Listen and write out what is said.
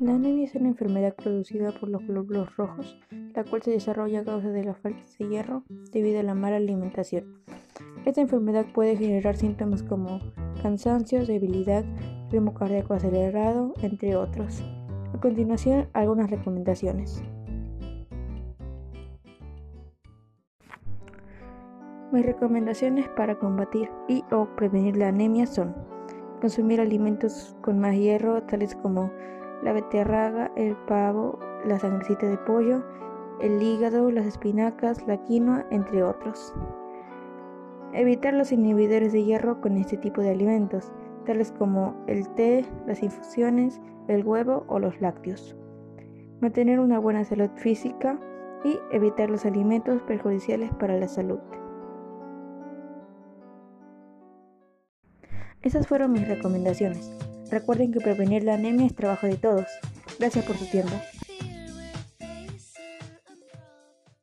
La anemia es una enfermedad producida por los glóbulos rojos, la cual se desarrolla a causa de la falta de hierro debido a la mala alimentación. Esta enfermedad puede generar síntomas como cansancio, debilidad, ritmo cardíaco acelerado, entre otros. A continuación, algunas recomendaciones. Mis recomendaciones para combatir y o prevenir la anemia son consumir alimentos con más hierro, tales como la beterraga, el pavo, la sangrecita de pollo, el hígado, las espinacas, la quinoa, entre otros. Evitar los inhibidores de hierro con este tipo de alimentos, tales como el té, las infusiones, el huevo o los lácteos. Mantener una buena salud física y evitar los alimentos perjudiciales para la salud. Esas fueron mis recomendaciones. Recuerden que prevenir la anemia es trabajo de todos. Gracias por su tiempo.